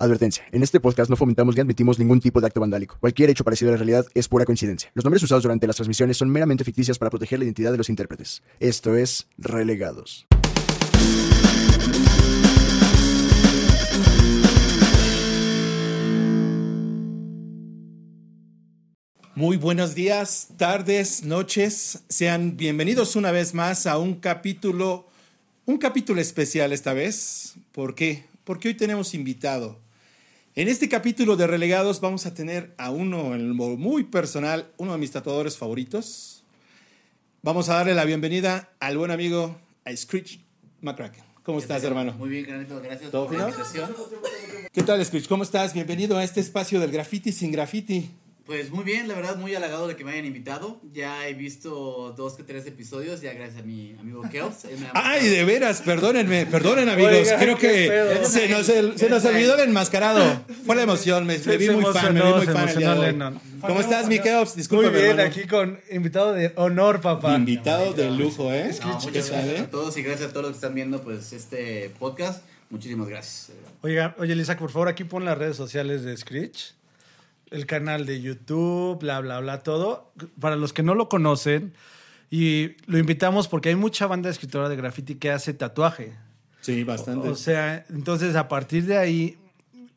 Advertencia. En este podcast no fomentamos ni admitimos ningún tipo de acto vandálico. Cualquier hecho parecido a la realidad es pura coincidencia. Los nombres usados durante las transmisiones son meramente ficticias para proteger la identidad de los intérpretes. Esto es Relegados. Muy buenos días, tardes, noches. Sean bienvenidos una vez más a un capítulo, un capítulo especial esta vez. ¿Por qué? Porque hoy tenemos invitado. En este capítulo de Relegados vamos a tener a uno, en lo muy personal, uno de mis tatuadores favoritos. Vamos a darle la bienvenida al buen amigo, a Screech McCracken. ¿Cómo estás, hermano? Muy bien, Granito, gracias ¿Todo por la invitación. ¿Qué tal, Screech? ¿Cómo estás? Bienvenido a este espacio del graffiti sin graffiti. Pues muy bien, la verdad, muy halagado de que me hayan invitado. Ya he visto dos que tres episodios, ya gracias a mi amigo ha Ay, de veras, perdónenme, perdonen amigos. Oiga, Creo que se nos, el- se nos olvidó el enmascarado. Fue la emoción, me, me vi muy fan, me vi muy fan. el día de emocionó. ¿Cómo estás, mi Keops? Muy Discúlpame, bien, hermano. aquí con invitado de honor, papá. Invitado de lujo, ¿eh? No, muchas ¿Qué gracias a todos y gracias a todos los que están viendo pues este podcast. Muchísimas gracias. Oiga, oye, Lisa, por favor, aquí pon las redes sociales de Screech. El canal de YouTube, bla, bla, bla, todo. Para los que no lo conocen, y lo invitamos porque hay mucha banda escritora de graffiti que hace tatuaje. Sí, bastante. O sea, entonces a partir de ahí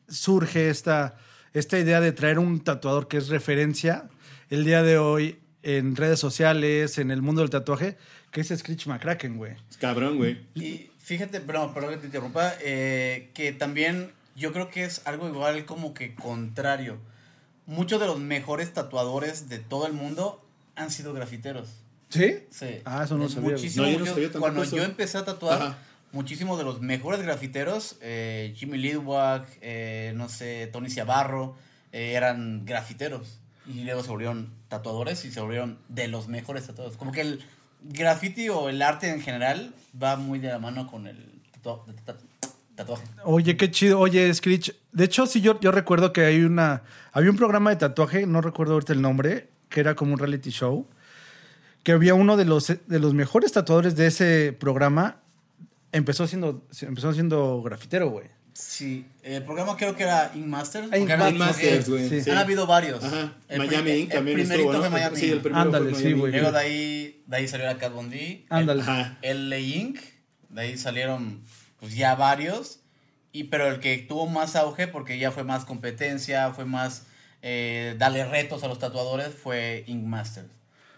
surge esta, esta idea de traer un tatuador que es referencia el día de hoy en redes sociales, en el mundo del tatuaje, que es Screech McCracken, güey. Cabrón, güey. Y fíjate, perdón, perdón que te interrumpa, eh, que también yo creo que es algo igual como que contrario. Muchos de los mejores tatuadores de todo el mundo han sido grafiteros. ¿Sí? Sí. Ah, eso no lo sabía. Muchísimo, No, yo no mucho- sabía tampoco Cuando eso. yo empecé a tatuar, Ajá. muchísimos de los mejores grafiteros, eh, Jimmy Lidwag, eh, no sé, Tony Ciabarro, eh, eran grafiteros. Y luego se volvieron tatuadores y se volvieron de los mejores tatuadores. Como que el graffiti o el arte en general va muy de la mano con el tatu- tatuaje. Oye, qué chido. Oye, Screech. De hecho, sí, yo, yo recuerdo que hay una. Había un programa de tatuaje, no recuerdo ahorita el nombre, que era como un reality show. Que había uno de los, de los mejores tatuadores de ese programa. Empezó siendo, empezó siendo grafitero, güey. Sí, el programa creo que era Ink Masters. Han- Masters, porque güey, sí. Han habido varios. Ajá. El Miami pri- Ink el también primerito estuvo, ¿no? fue Miami Sí, el primero Ándale, fue sí, Miami güey. Ink. Luego de ahí, de ahí salió la Cat Von D. Ándale. Ajá. El LA Inc. De ahí salieron pues ya varios. Y, pero el que tuvo más auge porque ya fue más competencia, fue más eh, darle retos a los tatuadores fue Ink Masters.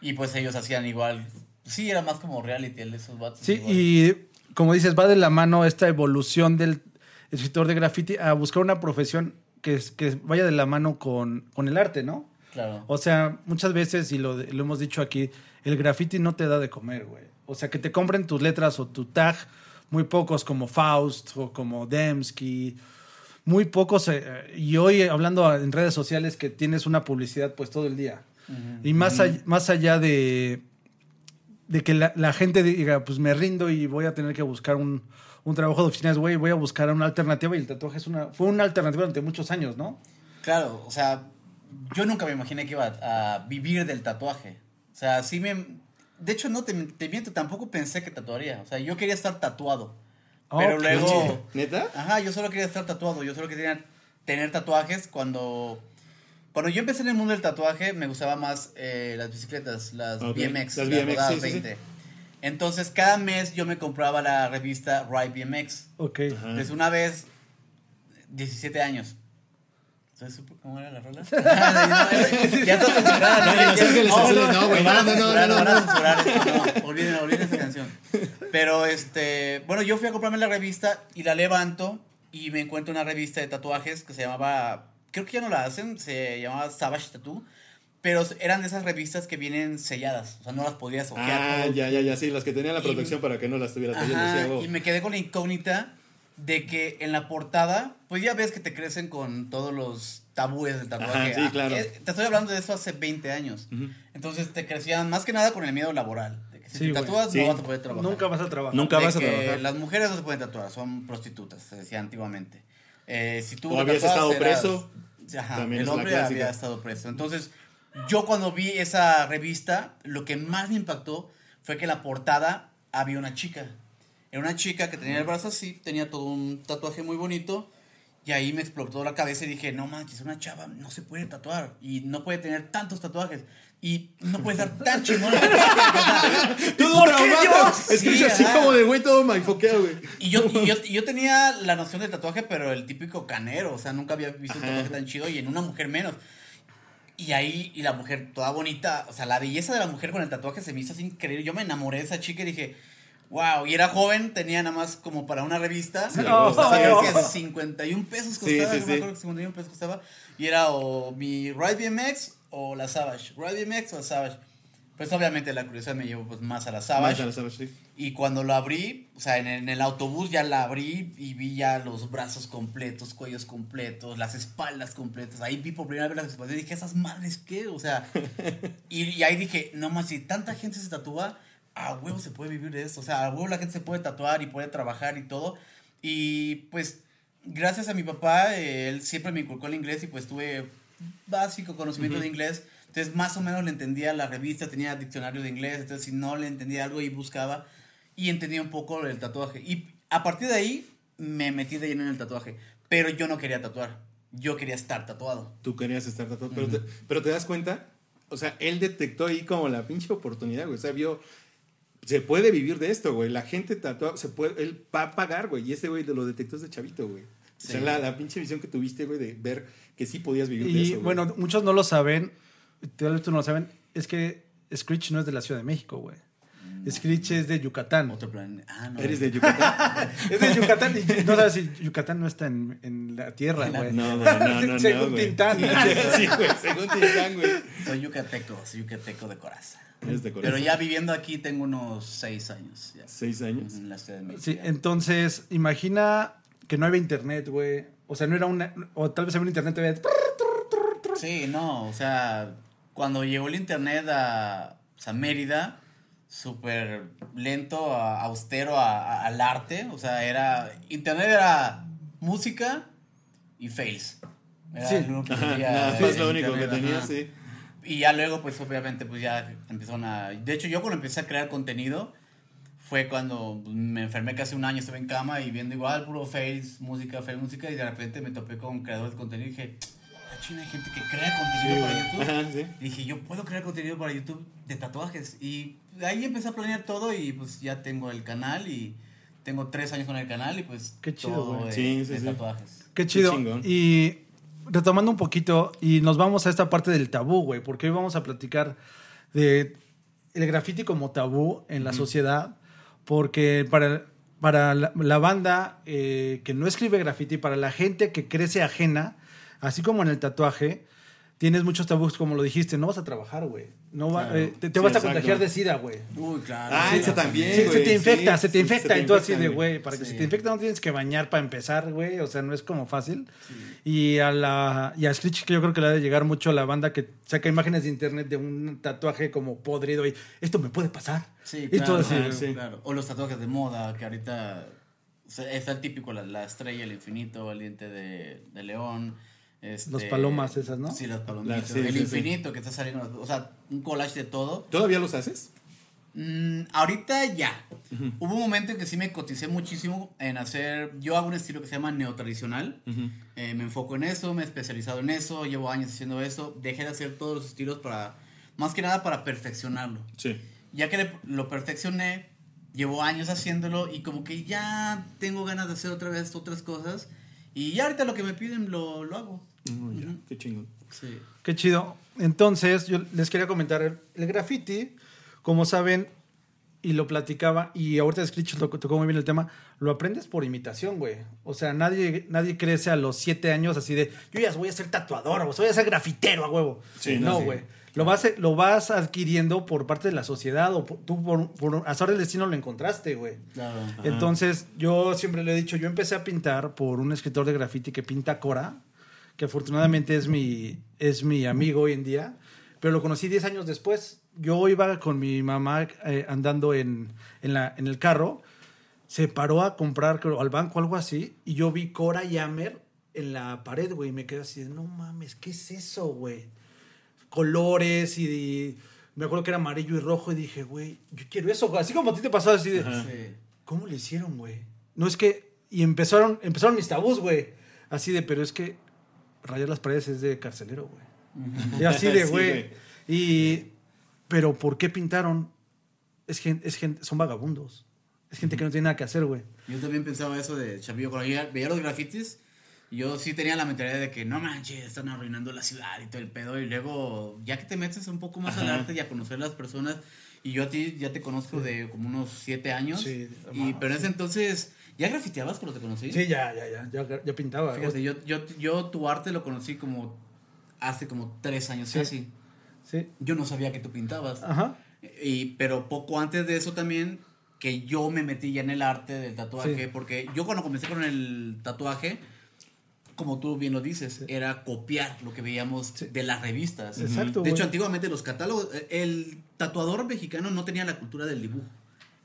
Y pues ellos hacían igual. Sí, era más como reality esos vatos. Sí, igual. y como dices, va de la mano esta evolución del escritor de graffiti a buscar una profesión que, que vaya de la mano con, con el arte, ¿no? Claro. O sea, muchas veces, y lo, lo hemos dicho aquí, el graffiti no te da de comer, güey. O sea, que te compren tus letras o tu tag, muy pocos como Faust o como Dembski, muy pocos. eh, y hoy hablando en redes sociales que tienes una publicidad pues todo el día. Y más, más allá de, de que la, la gente diga, pues me rindo y voy a tener que buscar un, un trabajo de oficinas, güey, voy a buscar una alternativa y el tatuaje es una, fue una alternativa durante muchos años, ¿no? Claro, o sea, yo nunca me imaginé que iba a, a vivir del tatuaje. O sea, sí me... De hecho, no te, te miento, tampoco pensé que tatuaría. O sea, yo quería estar tatuado. Pero luego... ¿Neta? Ajá, yo solo quería estar tatuado. Yo solo quería tener tatuajes cuando... Cuando yo empecé en el mundo del tatuaje, me gustaba más eh, las bicicletas, las BMX, las BMX, rodadas sí, sí, sí. 20. Entonces, cada mes yo me compraba la revista Ride BMX. Ok. Entonces, una vez 17 años. ¿Sabes cómo era la rola? ya está censurada. No, Los Ángeles Azules, no, güey, no, no, no, no, van a no. censurar esto, no. Olviden, olviden esa canción. Pero, este, bueno, yo fui a comprarme la revista y la levanto y me encuentro una revista de tatuajes que se llamaba, creo que ya no la hacen, se llamaba Savage Tattoo. Pero eran de esas revistas que vienen selladas, o sea, no las podías ojear. Ah, ya, ya, ya, sí, las que tenían la protección para que no las tuvieras y me quedé con la incógnita de que en la portada, pues ya ves que te crecen con todos los tabúes del tatuaje. Ajá, sí, Ah, claro. eh, te estoy hablando de eso hace 20 años. Entonces te crecían más que nada con el miedo laboral. De que si Sí, te tatúas Sí. no vas a poder trabajar. Nunca vas a trabajar. Nunca De vas a que trabajar. Las mujeres no se pueden tatuar, son prostitutas, se decía antiguamente. Eh, si tú O habías estado eras- preso, Ajá, también el es la hombre había estado preso. Entonces, yo cuando vi esa revista, lo que más me impactó fue que en la portada había una chica. Era una chica que tenía el brazo así, tenía todo un tatuaje muy bonito. Y ahí me explotó la cabeza y dije, no manches, una chava no se puede tatuar. Y no puede tener tantos tatuajes. Y no puede estar tan chingón. Todo ¿Por qué traumado. Escucha Sí, así como de güey todo mindfoqueado, güey. Y yo, y, yo, y yo tenía la noción del tatuaje, pero el típico canero. O sea, nunca había visto un Ajá. tatuaje tan chido y en una mujer menos. Y ahí, y la mujer toda bonita, o sea, la belleza de la mujer con el tatuaje se me hizo así increíble. Yo me enamoré de esa chica y dije, wow. Y era joven, tenía nada más como para una revista. Sí, O sea, sí. que 51 pesos costaba. sí, no sí. me acuerdo que 51 pesos costaba. Y era o mi Ride BMX o la Savage. Ride BMX o la Savage. Pues obviamente la curiosidad me llevó pues más a la Savage. Más a la Savage, sí. Y cuando lo abrí, o sea, en el, en el autobús ya la abrí y vi ya los brazos completos, cuellos completos, las espaldas completas. Ahí vi por primera vez las espaldas y dije, ¿esas madres qué? O sea, y, y ahí dije, no más, si tanta gente se tatúa, a huevo se puede vivir de esto. O sea, a huevo la gente se puede tatuar y puede trabajar y todo. Y pues, gracias a mi papá, eh, él siempre me inculcó el inglés y pues tuve básico conocimiento de inglés. Entonces, más o menos le entendía la revista, tenía diccionario de inglés. Entonces, si no le entendía algo y buscaba y entendía un poco el tatuaje. Y a partir de ahí me metí de lleno en el tatuaje. Pero yo no quería tatuar. Yo quería estar tatuado. Tú querías estar tatuado. pero, te, pero te das cuenta, o sea, él detectó ahí como la pinche oportunidad, güey. O sea, vio. Se puede vivir de esto, güey. La gente tatuada, se puede, él va a pagar, güey. Y este güey de lo detectó desde chavito, güey. O sea, Sí. la, la pinche visión que tuviste, güey, de ver que sí podías vivir de Y eso. güey. bueno, muchos no lo saben, tal vez tú no lo saben, es que Screech no es de la Ciudad de México, güey. Screech es de Yucatán. Otro plan. Ah, no. ¿Eres de Yucatán? Es de Yucatán y no sabes si Yucatán no está en, en la tierra, güey. No, no, no, no. Según. Tintán. Sí, güey, según Tintán, güey. Soy yucateco, soy yucateco de coraza. De. Pero ya viviendo aquí tengo unos seis años. Ya. ¿Seis años? En la Ciudad de México. Sí, ya. entonces, imagina que no había internet, güey. O sea, no era una. O tal vez había un internet, había- Sí, no, o sea, cuando llegó el internet a, o sea, Mérida, súper lento, a- austero a- a- al arte, o sea, era, internet era música y fails. Era Sí. lo único que Ajá, nada más lo único que tenía, ajá. sí. Y ya luego, pues obviamente, pues ya empezaron a... De hecho, yo cuando empecé a crear contenido fue cuando pues, me enfermé casi un año, estuve en cama y viendo igual puro fails, música, fail, música, y de repente me topé con creadores de contenido y dije, ah, china, hay gente que crea contenido para YouTube. Ajá, sí. Y dije, yo puedo crear contenido para YouTube de tatuajes. Y ahí empecé a planear todo y pues ya tengo el canal y tengo tres años con el canal y pues Qué chido, todo güey. de, Sí, sí, de sí. tatuajes. Qué chido. chingón. y retomando un poquito, y nos vamos a esta parte del tabú, güey, porque hoy vamos a platicar de el graffiti como tabú en la sociedad, porque para, para la, la banda eh, que no escribe graffiti, para la gente que crece ajena, así como en el tatuaje, tienes muchos tabús, como lo dijiste, no vas a trabajar, güey. No va- Claro. eh, te, te Sí, vas a contagiar de sida, güey. Uy, claro. Ah, sí. ese también, Sí, se te infecta, sí, se te infecta. se te y tú así de, güey. para que se te infecte no tienes que bañar para empezar, güey. O sea, no es como fácil. Y a la y a Screech, que yo creo que le ha de llegar mucho a la banda que saca imágenes de internet de un tatuaje como podrido y esto me puede pasar. Sí, y claro, todo así. ajá, sí. claro. O los tatuajes de moda, que ahorita o sea, está el típico, la, la estrella, el infinito, el diente de, de león. Este- Los palomas esas, ¿no? Sí, las palomitas. La- sí, el sí, infinito que está saliendo, o sea, un collage de todo. ¿Todavía los haces? Mm, ahorita ya. Hubo un momento en que sí me coticé muchísimo en hacer. Yo hago un estilo que se llama neotradicional. Eh, me enfoco en eso, me he especializado en eso, llevo años haciendo eso. Dejé de hacer todos los estilos para. Más que nada para perfeccionarlo. Sí. Ya que lo perfeccioné, llevo años haciéndolo y como que ya tengo ganas de hacer otra vez otras cosas. Y ya ahorita lo que me piden lo, lo hago. Ya, qué chingón. Sí. Qué chido. Entonces, yo les quería comentar, el, el graffiti, como saben, y lo platicaba, y ahorita Screech lo tocó muy bien el tema, lo aprendes por imitación, güey. O sea, nadie, nadie crece a los siete años así de, yo ya voy a ser tatuador, o voy a ser grafitero a huevo. Sí, no, no, sí. güey. Lo vas, lo vas adquiriendo por parte de la sociedad o por- tú por, por azar del destino lo encontraste, güey. Claro. Entonces, yo siempre le he dicho, yo empecé a pintar por un escritor de graffiti que pinta Cora, que afortunadamente es mi, es mi amigo hoy en día, pero lo conocí 10 años después. Yo iba con mi mamá eh, andando en, en, la, en el carro, se paró a comprar creo, al banco algo así, y yo vi Cora y Amer en la pared, güey, y me quedé así de, no mames, ¿qué es eso, güey? Colores y... y me acuerdo que era amarillo y rojo y dije, güey, yo quiero eso, güey. así como a ti te pasó así de... Sí. ¿Cómo le hicieron, güey? No es que. Y empezaron, empezaron mis tabús, güey. Así de, pero es que rayar las paredes es de carcelero, güey. Y así de, Sí, güey. y. Pero ¿por qué pintaron? Es gente, es gente, son vagabundos. Es gente que no tiene nada que hacer, güey. Yo también pensaba eso de chavillo. Cuando veía los grafitis, yo sí tenía la mentalidad de que no manches, están arruinando la ciudad y todo el pedo. Y luego, ya que te metes un poco más al arte y a conocer las personas, y yo a ti ya te conozco de como unos siete años. Sí, y, pero en ese entonces, ¿ya grafiteabas cuando te conocí? Sí, ya, ya, ya. Ya, ya pintaba. Fíjate, yo, yo, yo tu arte lo conocí como hace como tres años Sí. casi. Sí. Yo no sabía que tú pintabas. Ajá. Y, pero poco antes de eso también, que yo me metí ya en el arte del tatuaje, Sí. porque yo cuando comencé con el tatuaje, como tú bien lo dices, Sí. era copiar lo que veíamos Sí. de las revistas. Exacto, De hecho, antiguamente los catálogos, eh, el tatuador mexicano no tenía la cultura del dibujo.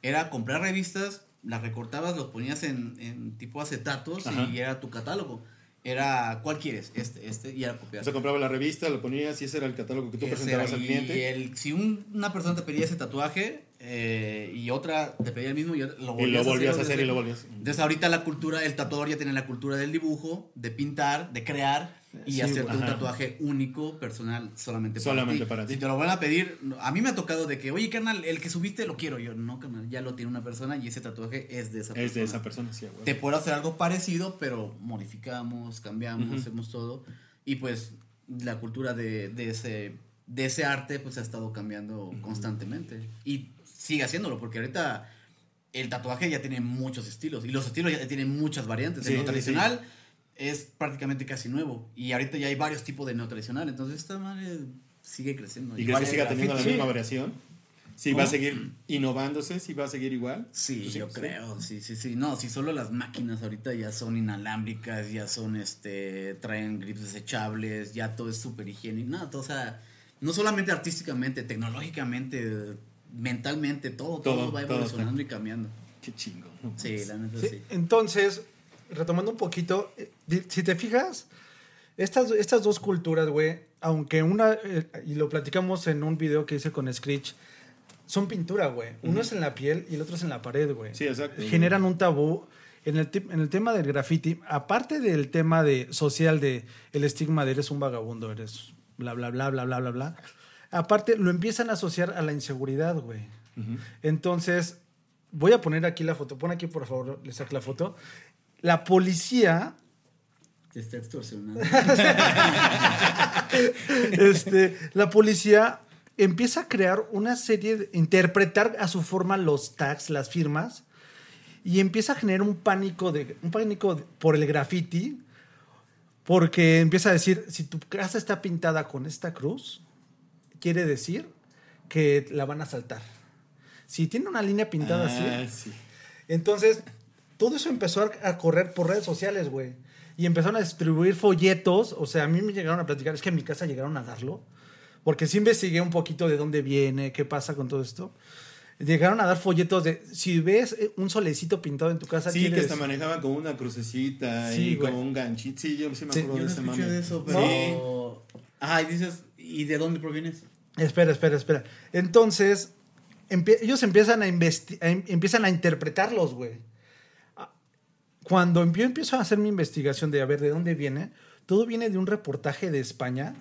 Era comprar revistas, las recortabas, los ponías en, en tipo acetatos Ajá. y era tu catálogo. Era, ¿cuál quieres? Este, este, y era copiar. O sea, compraba la revista, lo ponías y ese era el catálogo que tú Ese presentabas era, al y cliente. el- si un- una persona te pedía ese tatuaje eh, y otra te pedía el mismo y lo volvías, Y lo volvías a volvías hacer y lo volvías. Entonces ahorita la cultura, el tatuador ya tiene la cultura del dibujo, de pintar, de crear y Sí, hacerte un ajá. tatuaje único, personal, solamente, Solamente para ti. para ti. Si te lo van a pedir, a mí me ha tocado de que, oye, carnal, el que subiste lo quiero. Yo, no, carnal, ya lo tiene una persona y ese tatuaje es de esa persona. Es de esa persona, sí, güey. Te puedo hacer algo parecido, pero modificamos, cambiamos, Ujú. hacemos todo. Y pues la cultura de, de ese, de ese arte pues ha estado cambiando constantemente. Y sigue haciéndolo, porque ahorita el tatuaje ya tiene muchos estilos. Y los estilos ya tienen muchas variantes. Sí, el sí, neotradicional es prácticamente casi nuevo. Y ahorita ya hay varios tipos de neotradicional. Entonces esta madre sigue creciendo. ¿Y crees que siga teniendo la misma variación? Si va a seguir innovándose, si va a seguir igual. Sí, yo sí. creo, sí, sí, sí. No, si solo las máquinas ahorita ya son inalámbricas, ya son, este, traen grips desechables, ya todo es súper higiénico. No, todo, o sea, no solamente artísticamente, tecnológicamente, mentalmente, todo, todo, Todo, va todo evolucionando y cambiando. Qué chingo. ¿no? Sí, la neta Sí, sí. Entonces, retomando un poquito, eh, si te fijas, estas, estas dos culturas, güey, aunque una, eh, y lo platicamos en un video que hice con Screech, son pintura, güey. Uno es en la piel y el otro es en la pared, güey. Sí, exacto. Generan un tabú. En el, en el tema del graffiti, aparte del tema de social de el estigma de eres un vagabundo, eres bla, bla, bla, bla, bla, bla, bla. Aparte, lo empiezan a asociar a la inseguridad, güey. Entonces, voy a poner aquí la foto. Pon aquí, por favor, le saco la foto. La policía, Te está extorsionando. este, la policía empieza a crear una serie de, interpretar a su forma los tags, las firmas, y empieza a generar un pánico de, un pánico de- por el graffiti, porque empieza a decir, si tu casa está pintada con esta cruz, quiere decir que la van a saltar. Si tiene una línea pintada así, Ah, sí. Entonces, todo eso empezó a, correr por redes sociales, güey. Y empezaron a distribuir folletos. O sea, a mí me llegaron a platicar, es que en mi casa llegaron a darlo. Porque sí investigué un poquito de dónde viene, qué pasa con todo esto. Llegaron a dar folletos de, si ves eh, un solecito pintado en tu casa, Sí, que hasta decir- manejaban como una crucecita Sí, y güey. como un ganchito. Sí, yo sí me Sí, acuerdo Yo no de ese escuché mame. de eso, ¿No? pero... Ajá, y dices, ¿y de dónde provienes? Espera, espera, espera. Entonces, empie- ellos empiezan a, em- empiezan a interpretarlos, güey. Cuando yo empiezo a hacer mi investigación de a ver de dónde viene, todo viene de un reportaje de España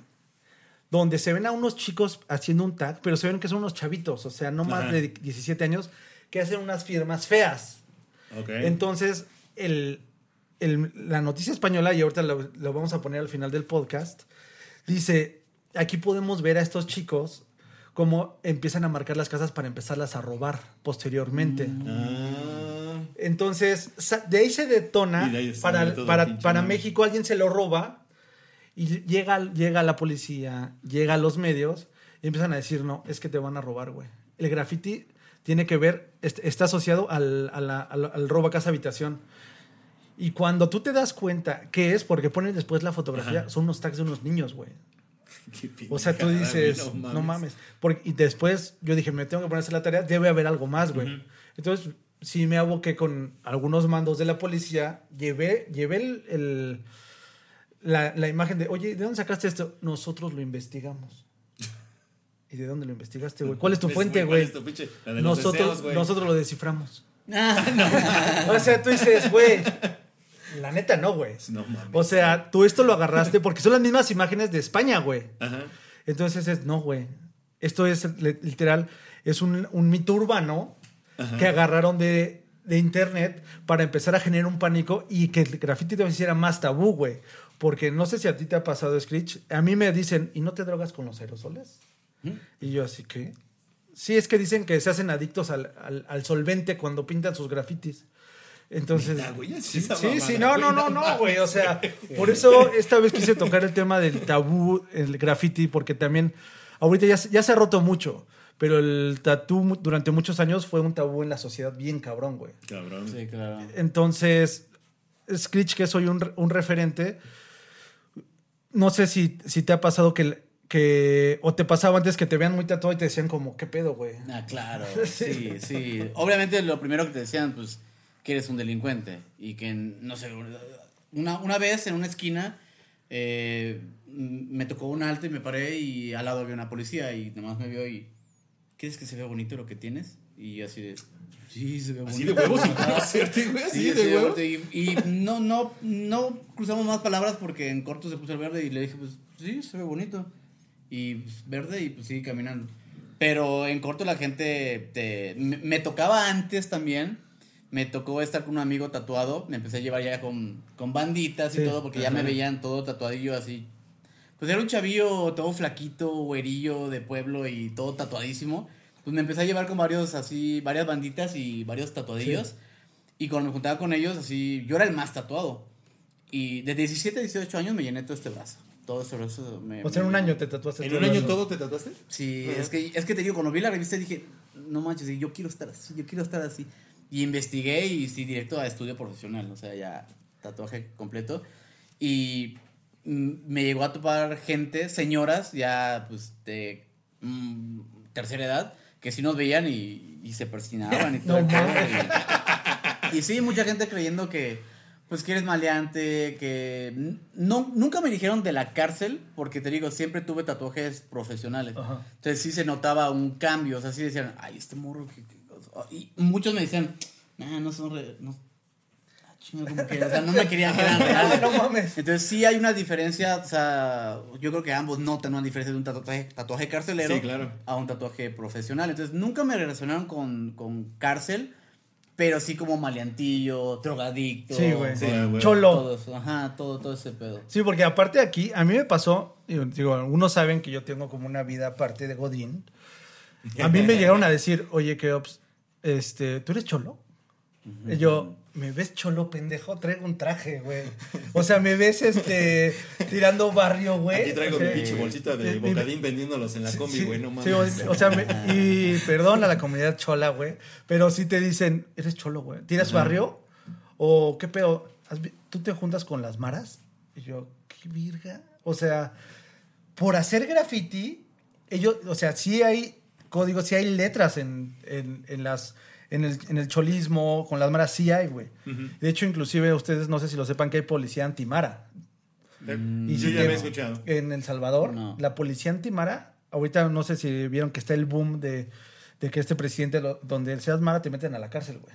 donde se ven a unos chicos haciendo un tag, pero se ven que son unos chavitos, o sea, no más Ajá. de 17 años, que hacen unas firmas feas. Ok. Entonces, el, el- la noticia española, y ahorita lo, lo vamos a poner al final del podcast, dice, aquí podemos ver a estos chicos cómo empiezan a marcar las casas para empezarlas a robar posteriormente. Ah, Entonces, de ahí se detona ahí para, para, para. México, alguien se lo roba y llega, llega la policía, llega a los medios y empiezan a decir, no, es que te van a robar, güey. El graffiti tiene que ver, est- está asociado al, a la- al, al robo a casa habitación. Y cuando tú te das cuenta que es, porque ponen después la fotografía, Ajá. son unos tags de unos niños, güey. O sea, tú pendejada, güey, dices, no mames. Porque, y después yo dije, me tengo que ponerse la tarea, debe haber algo más, güey. Entonces, sí me aboqué con algunos mandos de la policía, llevé, llevé el, el- la, la imagen de, oye, ¿de dónde sacaste esto? Nosotros lo investigamos. ¿Y de dónde lo investigaste, güey? ¿Cuál es tu fuente, güey, Nosotros, deseos, nosotros lo desciframos. o sea, tú dices, güey, la neta no, güey. No mames. O sea, tú esto lo agarraste porque son las mismas imágenes de España, güey. Entonces es, no, güey. Esto es li- literal, es un, un mito urbano que agarraron de, de internet para empezar a generar un pánico y que el graffiti te hiciera más tabú, güey. Porque no sé si a ti te ha pasado, Screech. A mí me dicen, ¿y no te drogas con los aerosoles? Y yo así que... Sí, es que dicen que se hacen adictos al, al- al solvente cuando pintan sus grafitis. Entonces, güey, sí, sí, sí, no, no, no, no güey. O sea, por eso esta vez quise tocar el tema del tabú, el graffiti, porque también ahorita ya, ya se ha roto mucho, pero el tatú durante muchos años fue un tabú en la sociedad bien cabrón, güey. Cabrón. Sí, claro. Entonces, Screech, que soy un, un referente, no sé si, si te ha pasado que, que, o te pasaba antes que te vean muy tatuado y te decían como, ¿qué pedo, güey? Ah, claro. Sí, sí. Obviamente lo primero que te decían, pues, que eres un delincuente. Y que, no sé, una, una vez en una esquina eh, me tocó un alto y me paré y al lado había una policía y nomás me vio y, ¿quieres que se vea bonito lo que tienes? Y así de, sí, se ve bonito. Así de huevos sin conocerte, güey. Así Sí, de sí, huevos. Y, y no, no, no cruzamos más palabras porque en corto se puso el verde y le dije, pues sí, se ve bonito. Y pues, verde y pues sigue caminando. Pero en corto la gente te, me, me tocaba antes también. Me tocó estar con un amigo tatuado. Me empecé a llevar ya con, con banditas y Sí. todo porque ya me veían todo tatuadillo así. Pues era un chavillo todo flaquito, güerillo de pueblo y todo tatuadísimo. Pues me empecé a llevar con varios así, varias banditas y varios tatuadillos. Y cuando me juntaba con ellos, así, yo era el más tatuado. Y de 17 a 18 años me llené todo este brazo. Todo este brazo me... O sea, en un año te tatuaste. ¿En todo un año todo te tatuaste? Sí, es que, es que te digo, cuando vi la revista dije, no manches, yo quiero estar así, yo quiero estar así. Y investigué y sí, directo a estudio profesional, o sea, ya tatuaje completo. Y me llegó a topar gente, señoras, ya pues de mm, tercera edad, que sí nos veían y, y se persinaban y todo. No y, y sí, mucha gente creyendo que, pues que eres maleante, que no, nunca me dijeron de la cárcel, porque te digo, siempre tuve tatuajes profesionales. Ajá. Entonces sí se notaba un cambio, o sea, sí decían, ay, este morro, que, que- y muchos me decían, nah, no son re- no, chinga, como que, o sea, no me querían que eran reales. No mames. Entonces sí hay una diferencia, o sea, yo creo que ambos notan una diferencia de un tatuaje, tatuaje carcelero Sí, claro. a un tatuaje profesional. Entonces nunca me relacionaron con, con cárcel, pero sí como maleantillo, drogadicto. Sí, güey. Sí, güey. Cholo. Todo eso, ajá, todo, todo ese pedo. Sí, porque aparte aquí, a mí me pasó, digo, digo, algunos saben que yo tengo como una vida aparte de Godín. A mí me llegaron a decir, oye, Keops, este, ¿tú eres cholo? Y yo, ¿me ves cholo, pendejo? Traigo un traje, güey. O sea, ¿me ves, este, tirando barrio, güey? Aquí traigo O sea, mi pinche bolsita de bocadín vendiéndolos en la Sí, combi, sí, güey, no sí, mames. o, o sea, me- y perdón a la comunidad chola, güey, pero sí te dicen, eres cholo, güey. ¿Tiras barrio? ¿O qué pedo? ¿Has vi- ¿Tú te juntas con las maras? Y yo, ¿qué virga? O sea, por hacer graffiti, ellos, o sea, sí hay códigos, sí hay letras en, en, en las... En el, en el cholismo, con las maras sí hay, güey. De hecho, inclusive ustedes no sé si lo sepan que hay policía antimara. Mm, Y Yo ya te- me he escuchado. En El Salvador, No. la policía antimara, ahorita no sé si vieron que está el boom de, de que este presidente, lo- donde seas mara, te meten a la cárcel, güey.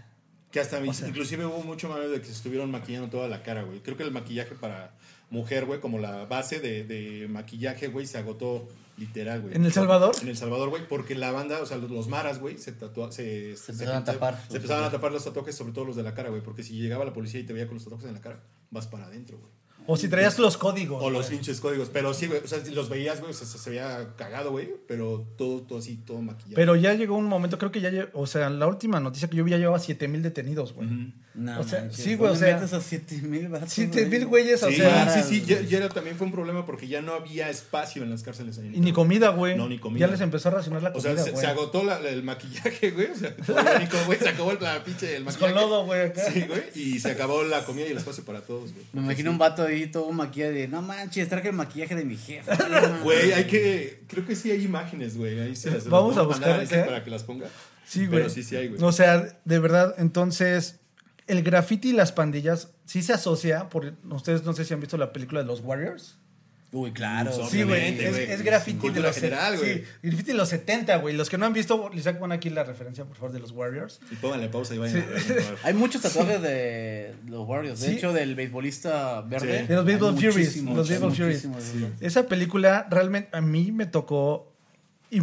Que hasta inclusive hubo mucho más de que se estuvieron maquillando toda la cara, güey. Creo que el maquillaje para mujer, güey, como la base de, de maquillaje, güey, se agotó literal, güey. ¿En El Salvador? En El Salvador, güey, porque la banda, o sea, los, los maras, güey, se tatua- se, Se empezaron a tapar. Se empezaban a tapar los tatuajes, sobre todo los de la cara, güey, porque si llegaba la policía y te veía con los tatuajes en la cara, vas para adentro, güey. O si traías los códigos. O los güey. pinches códigos. Pero sí, güey. O sea, si los veías, güey. O sea, se, se veía cagado, güey. Pero todo, todo así, todo maquillado. Pero ya llegó un momento, creo que ya, o sea, la última noticia que yo vi ya llevaba 7 mil detenidos, güey. No, O sea, manches, sí, güey, o ¿dónde sea, metes a 7 mil vatos, 7 mil güeyes, o sí, sea, sí, sí. Ya, ya era, también fue un problema porque ya no había espacio en las cárceles. ahí. y ni comida, güey. No, ni comida. Ya les empezó a racionar la O comida, sea, se, güey. se agotó la- el maquillaje, güey. O sea, todavía ni como, güey, se acabó el, la pinche el Pues maquillaje. con lodo, güey, acá. Sí, güey. Y se acabó la comida y el espacio para todos, güey. Me imagino un vato ahí todo maquillado de, no manches, traje el maquillaje de mi jefe. Güey, hay que. Creo que sí hay imágenes, güey. Ahí se las Vamos a buscar para que las ponga. Sí, güey. Pero sí, sí hay, güey. O sea, de verdad, entonces, el graffiti y las pandillas sí se asocia, por, ustedes no sé si han visto la película de los Warriors. Uy, claro. Sí, güey, es, graffiti de los general, güey. Sí, graffiti de los 70, güey. Los que no han visto, les pon aquí la referencia, por favor, de los Warriors. Y pónganle pausa y vayan a ver, por favor. Hay muchos tatuajes de los Warriors. De Sí. hecho, del beisbolista verde. Sí. De los Baseball Furies, los Baseball Furies. Esa película realmente a mí me tocó. Y,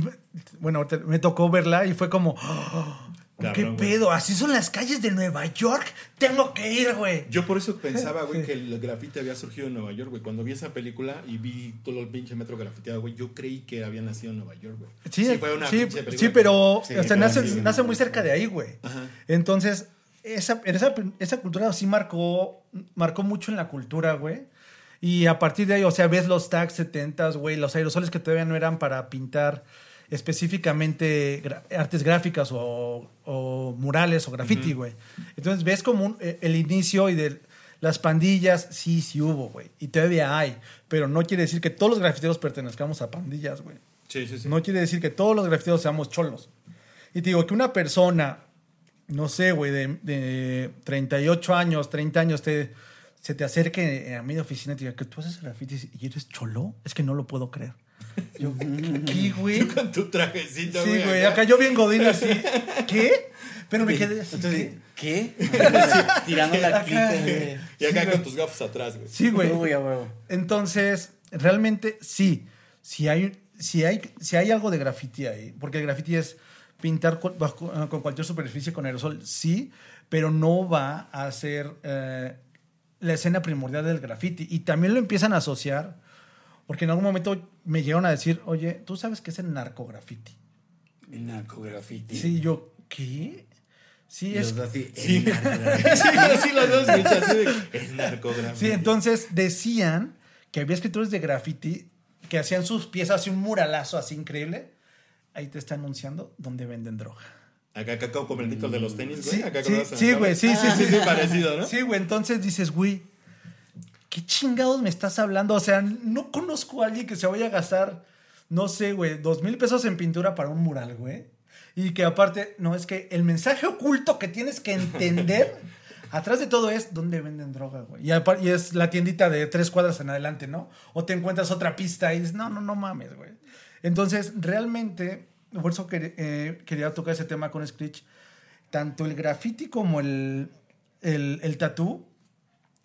bueno, ahorita me tocó verla y fue como. "Oh, ¿Qué güey. pedo? ¿Así son las calles de Nueva York? Tengo que ir, güey. Yo por eso pensaba, güey, que el grafiti había surgido en Nueva York, güey. Cuando vi esa película y vi todo el pinche metro grafiteado, güey, yo creí que había nacido en Nueva York, güey. Sí, fue una sí, pinche película sí, que- pero Sí, o sea, nace, sí, nace muy cerca de ahí, güey. Ajá. Entonces, esa, esa, esa cultura sí marcó, marcó mucho en la cultura, güey. Y a partir de ahí, o sea, ves los tags 70, güey, los aerosoles que todavía no eran para pintar específicamente artes gráficas o, o murales o graffiti, güey. Entonces ves como un- eh, el inicio y de las pandillas, sí, sí hubo, güey. Y todavía hay, pero no quiere decir que todos los grafiteros pertenezcamos a pandillas, güey. Sí, sí, sí. No quiere decir que todos los grafiteros seamos cholos. Y te digo que una persona, no sé, güey, de, de 38 años, 30 años, te, se te acerque a mi oficina y te diga que tú haces grafitis y eres cholo, es que no lo puedo creer. Yo, ¿qué, güey? Con tu trajecito, Sí, güey. acá yo bien godín así. ¿Qué? Pero me quedé así. Entonces, ¿qué? Tirando la güey. Y acá Sí, con güey. tus gafas atrás, güey. Sí, güey. Uy, a huevo. Entonces, realmente sí. Si hay, si hay, si hay algo de graffiti ahí, porque el graffiti es pintar con cualquier superficie con aerosol, sí, pero no va a ser eh, la escena primordial del graffiti. Y también lo empiezan a asociar, porque en algún momento me llegaron a decir, oye, ¿tú sabes qué es el narcograffiti? Narcografiti. Sí, yo, ¿qué? Sí, Y es... los dos así, Sí. el narcografiti. sí, sí, los dos, así de. El narcografía. Sí, entonces decían que había escritores de graffiti que hacían sus piezas así un muralazo así increíble. Ahí te está anunciando dónde venden droga. Acá, acá, como el de los tenis, güey. Sí, acá sí, sí, güey, sí, sí, Ah, sí, sí, parecido, ¿no? Sí, güey, entonces dices, güey, ¿qué chingados me estás hablando? O sea, no conozco a alguien que se vaya a gastar, no sé, güey, dos mil pesos en pintura para un mural, güey. Y que aparte, no, es que el mensaje oculto que tienes que entender atrás de todo es dónde venden droga, güey. Y, es la tiendita de tres cuadras en adelante, ¿no? O te encuentras otra pista y dices, no, no, no mames, güey. Entonces, realmente, por eso eh, quería tocar ese tema con Screech. Tanto el graffiti como el, el, el tatú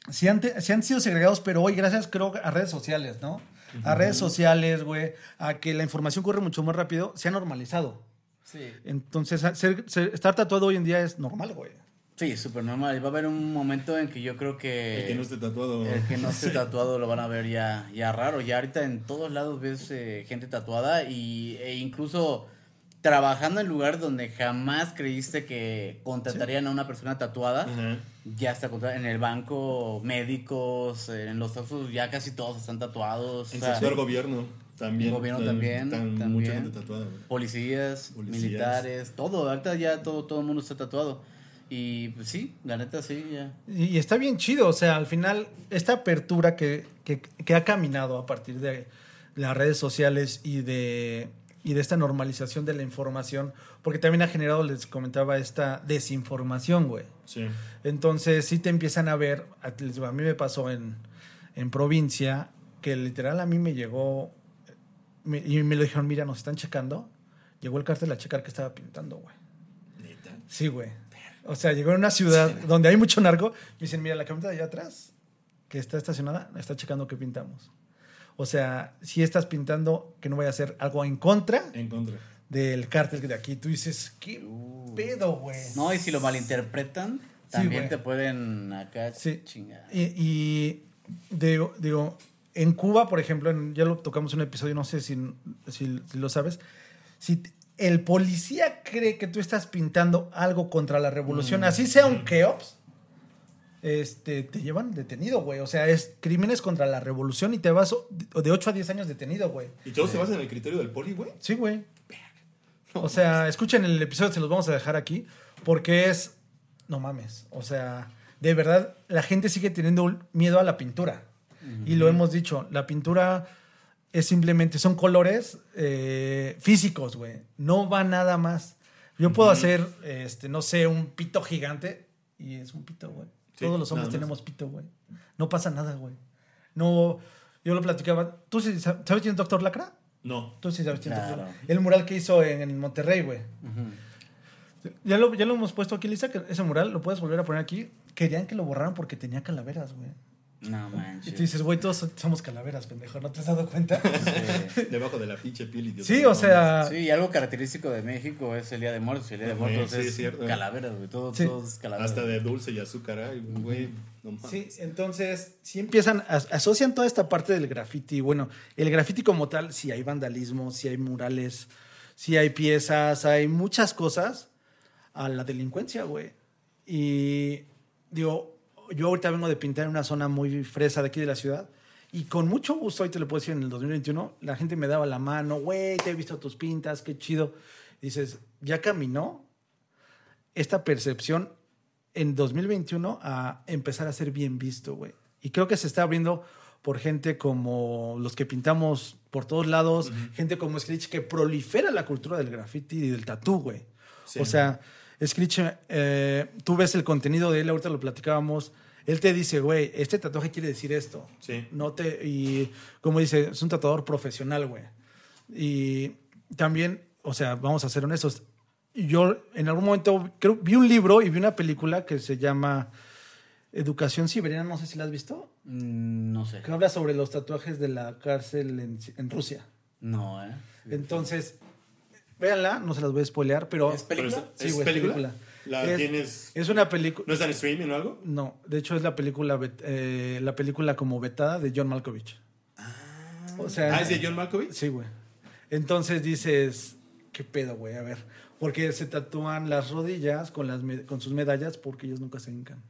sí han, te- sí han sido segregados, pero hoy gracias creo a redes sociales, ¿no? A redes sociales, güey, a que la información corre mucho más rápido, se ha normalizado. Sí. Entonces, ser- ser- estar tatuado hoy en día es normal, güey. Sí, súper normal. Va a haber un momento en que yo creo que... El que no esté tatuado. El que no esté tatuado lo van a ver ya, ya raro. Ya ahorita en todos lados ves eh, gente tatuada y, e incluso trabajando en lugares donde jamás creíste que contratarían a una persona tatuada. Ajá. Ya está. En el banco, médicos, eh, en los tatuajes ya casi todos están tatuados. En o sea, sector gobierno también. En gobierno también, mucha gente tatuada, Policías. militares, todo. Ahorita ya todo, todo el mundo está tatuado. Y pues sí, la neta sí, ya. Y, y está bien chido, o sea, al final, esta apertura que, que- que ha caminado a partir de las redes sociales y de, y de esta normalización de la información, porque también ha generado, les comentaba, esta desinformación, güey. Sí. Entonces, sí te empiezan a ver, a, mí me pasó en, en provincia, que literal a mí me llegó, me- y me lo dijeron, mira, nos están checando, llegó el cártel a checar que estaba pintando, güey. Neta. Sí, güey. O sea, llegó a una ciudad donde hay mucho narco. Me dicen, mira, la camioneta de allá atrás, que está estacionada, está checando qué pintamos. O sea, si estás pintando, que no vaya a hacer algo en contra En contra. Del cártel que de aquí. Tú dices, ¿qué pedo, güey? No, y si lo malinterpretan, también te pueden acá Sí. chingar. Y, y digo, digo, en Cuba, por ejemplo, en- ya lo tocamos en un episodio, no sé si, si- si lo sabes, si el policía cree que tú estás pintando algo contra la revolución, así sea un Keops, este, te llevan detenido, güey. O sea, es crímenes contra la revolución y te vas de 8 a 10 años detenido, güey. ¿Y todo se basa en el criterio del poli, güey? Sí, güey. O sea, escuchen el episodio, se los vamos a dejar aquí, porque es, no mames, o sea, de verdad, la gente sigue teniendo miedo a la pintura. Y lo hemos dicho, la pintura es simplemente, son colores eh, físicos, güey. No va nada más. Yo puedo hacer, este, no sé, un pito gigante y es un pito, güey. Sí, Todos los hombres tenemos pito, güey. No pasa nada, güey. No, yo lo platicaba. ¿Tú sabes quién es Doctor Lacra? No. Tú sí sabes quién es Claro. El mural que hizo en, en Monterrey, güey. Ya lo, ya lo hemos puesto aquí, Lisa, que ese mural lo puedes volver a poner aquí. Querían que lo borraran porque tenía calaveras, güey. No Y manches. tú dices, güey, todos somos calaveras, pendejo. ¿No te has dado cuenta? Sí. Debajo de la pinche piel, idiota. Sí, o sea... Sí, y algo característico de México es el Día de Muertos. y El Día de Muertos sí, es cierto. calaveras, güey. Todo, Sí. todo es calaveras. Hasta de dulce y azúcar, güey. No mames. Sí, entonces, si empiezan, asocian toda esta parte del graffiti. Bueno, el graffiti como tal, si hay vandalismo, si hay murales, si hay piezas, hay muchas cosas a la delincuencia, güey. Y digo, yo ahorita vengo de pintar en una zona muy fresa de aquí de la ciudad. Y con mucho gusto, hoy te lo puedo decir, en el 2021, la gente me daba la mano, güey, te he visto tus pintas, qué chido. dices, ya caminó esta percepción en 2021 a empezar a ser bien visto, güey. Y creo que se está abriendo por gente como los que pintamos por todos lados, gente como Screech que prolifera la cultura del graffiti y del tatú, güey. Sí. O sea, Screech, eh, tú ves el contenido de él, ahorita lo platicábamos, él te dice, güey, este tatuaje quiere decir esto. Sí. No te, y como dice, es un tatuador profesional, güey. Y también, o sea, vamos a ser honestos. Yo en algún momento creo, vi un libro y vi una película que se llama Educación Siberiana, no sé si la has visto, Mm, No sé. que habla sobre los tatuajes de la cárcel en, en Rusia. No, ¿eh? Entonces, véanla, no se las voy a spoilear, pero... ¿Es película? Es- Sí, ¿Es güey, película? película. ¿La Es- tienes...? Es una película... ¿No está en streaming o algo? No, de hecho es la película, eh, la película como vetada de John Malkovich. O sea, Ah, ¿es de John Malkovich? Sí, güey. Entonces dices, ¿qué pedo, güey? A ver. Porque se tatúan las rodillas con, las con sus medallas porque ellos nunca se hincan.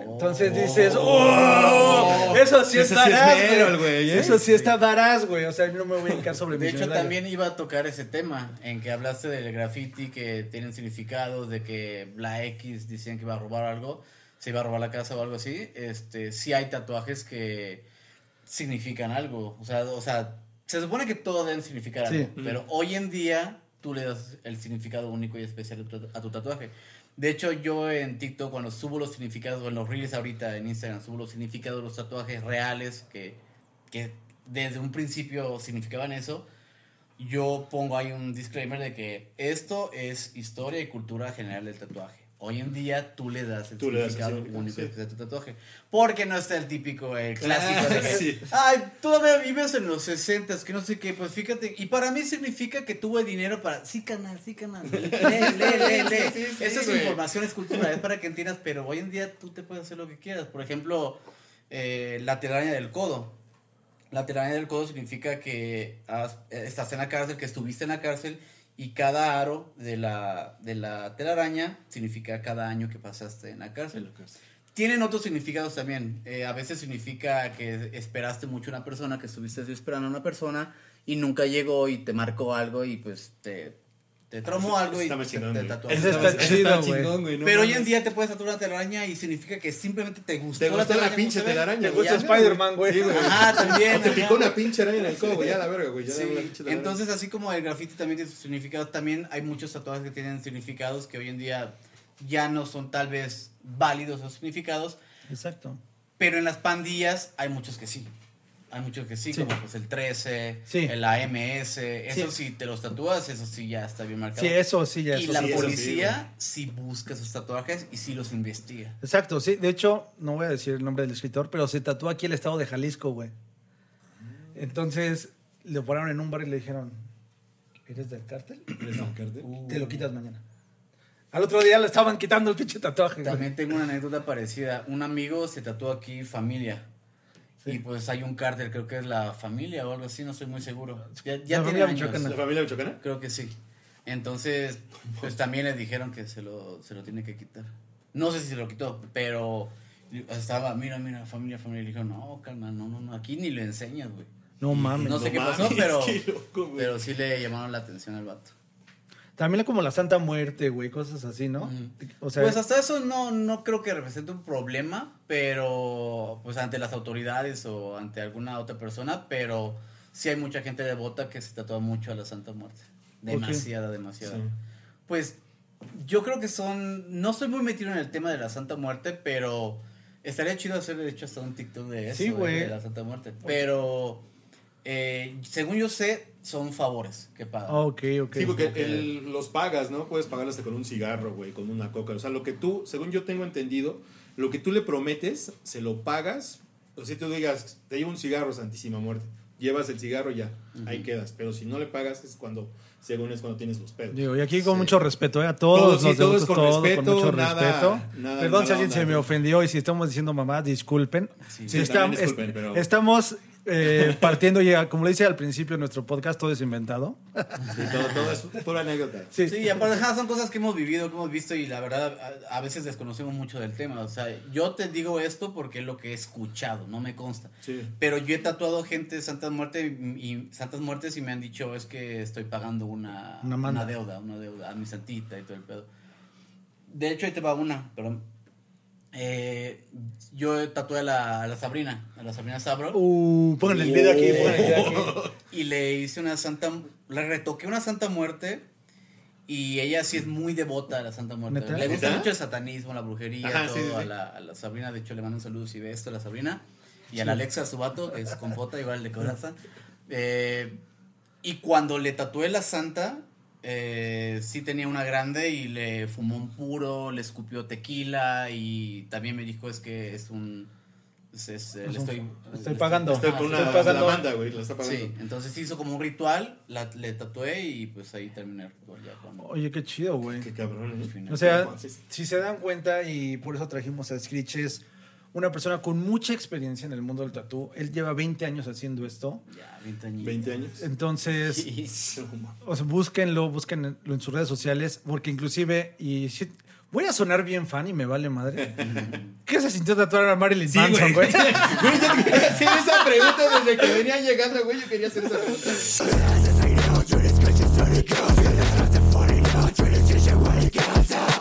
Entonces dices, ¡Oh! Eso sí está Meryl, güey. ¿eh? Eso sí está darás, güey. O sea, yo no me voy a hincar sobre De hecho, también iba a tocar ese tema, en que hablaste del graffiti, que tienen significados, de que la X decían que iba a robar algo, se iba a robar la casa o algo así. Este, sí hay tatuajes que significan algo. O sea, o sea se supone que todos deben significar Sí. algo, pero hoy en día tú le das el significado único y especial a tu, a tu tatuaje. De hecho, yo en TikTok, cuando subo los significados, en los reels ahorita en Instagram, subo los significados de los tatuajes reales que, que desde un principio significaban eso, yo pongo ahí un disclaimer de que esto es historia y cultura general del tatuaje. Hoy en día tú le das el Tú le das el significado significado, único sí. a tu tatuaje. Porque no está el típico, el clásico de que, Sí. ay, todavía vives en los 60 que no sé qué, pues fíjate, y para mí significa que tuve dinero para, sí, canal, sí, canal, lee, lee, lee, lee. Sí, Esa es información, es cultura, es para que entiendas, pero hoy en día tú te puedes hacer lo que quieras. Por ejemplo, eh, la telaraña del codo. La telaraña del codo significa que has- eh, estás en la cárcel, que estuviste en la cárcel y cada aro de la, de la telaraña significa cada año que pasaste en la cárcel. Tienen otros significados también. Eh, a veces significa que esperaste mucho a una persona, que estuviste esperando a una persona y nunca llegó y te marcó algo y pues te, te traumó algo y Está te, chingón, te está chido, güey. chingón, güey. no Pero hoy en día te puedes tatuar una telaraña y significa que simplemente te gustó, Te gustó la telaraña, pinche telaraña, Te gusta Spider-Man, güey. Sí. Ajá, también. O te picó una pinche araña en el codo, güey. Ya la verga, güey. Ya Sí. Entonces, así como el graffiti también tiene sus significados, también hay muchos tatuajes que tienen significados que hoy en día ya no son tal vez válidos esos significados, Exacto. pero en las pandillas hay muchos que sí. Hay muchos que sí, Sí. como pues el 13, Sí. el AMS. Eso Sí. si te los tatúas, eso sí ya está bien marcado. Sí, eso sí, ya y eso la sí. eso sí, policía sí, busca esos tatuajes y sí los investiga. Exacto, sí. De hecho, no voy a decir el nombre del escritor, pero se tatuó aquí el estado de Jalisco, güey. Entonces, le pararon en un bar y le dijeron, ¿eres del cártel? No, te lo quitas mañana. Al otro día le estaban quitando el pinche tatuaje. güey. También tengo una anécdota parecida. Un amigo se tatuó aquí familia. Y pues hay un cártel, creo que es la familia o algo así, no estoy muy seguro. Ya, ya La tiene familia años. ¿La familia michoacana? Creo que sí. Entonces, pues también le dijeron que se lo, se lo tiene que quitar. No sé si se lo quitó, pero estaba, mira, mira, familia, familia. Y le dijeron, no, calma, no, no, no, aquí ni le enseñas, güey. No mames. No sé No qué pasó, pero, qué loco, güey. pero sí le llamaron la atención al vato. También como la Santa Muerte, güey, cosas así, ¿no? O sea, pues hasta eso no, no creo que represente un problema, pero pues ante las autoridades o ante alguna otra persona, pero sí hay mucha gente devota que se tatúa mucho a la Santa Muerte. Demasiada, demasiada. Sí. Pues yo creo que son, no estoy muy metido en el tema de la Santa Muerte, pero estaría chido hacer de hecho hasta un TikTok de eso, Sí, güey. de la Santa Muerte. Pero eh, según yo sé, son favores que pagan. ok, ok. Sí, porque Ok. el- los pagas, ¿no? Puedes pagar hasta con un cigarro, güey, con una coca. O sea, lo que tú, según yo tengo entendido, lo que tú le prometes, se lo pagas. O si tú digas, te llevo un cigarro, Santísima Muerte. Llevas el cigarro ya, ahí quedas. Pero si no le pagas, es cuando, según es cuando tienes los pedos. Digo, y aquí con Sí. mucho respeto, ¿eh? A todos Todo, sí, los todo devotos, es con todo respeto, con mucho nada- respeto. nada Perdón si alguien onda, se me ofendió y si estamos diciendo mamá, disculpen. Sí, sí, Estam- también disculpen, est- pero- Estamos eh, partiendo ya, como le dice al principio de nuestro podcast, todo es inventado. Sí, todo, todo es pura anécdota. Sí. Sí, y aparte son cosas que hemos vivido, que hemos visto y la verdad a, a veces desconocemos mucho del tema. O sea, yo te digo esto porque es lo que he escuchado, no me consta. Sí. Pero yo he tatuado gente de Santas Muertes y, y Santas Muertes y me han dicho es que estoy pagando una, una deuda, una deuda a mi santita y todo el pedo. De hecho, ahí te va una, perdón. Eh, yo tatué a la, a la Sabrina, a la Sabrina Sabro. Uh, pónganle el video aquí, pónganle el video aquí. Y le hice una santa, le retoqué una santa muerte. Y ella sí es muy devota a la Santa Muerte. ¿Neta? Le gusta ¿Neta? mucho el satanismo, la brujería, Ajá, todo. sí, sí, sí. A, la, a la Sabrina, de hecho, le mando un saludo si ve esto a la Sabrina. Y a la Alexa, su vato, que es con J, igual de coraza. Eh, y cuando le tatué la santa, eh, sí tenía una grande y le fumó un puro, le escupió tequila y también me dijo es que es un... es- es, Es le un- estoy, estoy le pagando. Estoy ajá, con estoy una, pagando. la banda, güey, la está pagando. Sí, entonces hizo como un ritual, la, le tatué y pues ahí terminé el ritual ya con Oye, qué chido, güey. Qué cabrón, el ¿eh? final. O sea, si se dan cuenta, y por eso trajimos a Screech, es una persona con mucha experiencia en el mundo del tatú. Él lleva 20 años haciendo esto. ya, 20 años. 20 años. Entonces, Sí. o sea, búsquenlo, búsquenlo en sus redes sociales, porque inclusive, y si- voy a sonar bien fan y me vale madre. ¿Qué se sintió tatuar a Marilyn Sí, Manson, güey. güey? Yo te quería hacer esa pregunta desde que venían llegando, güey. Yo quería hacer esa pregunta.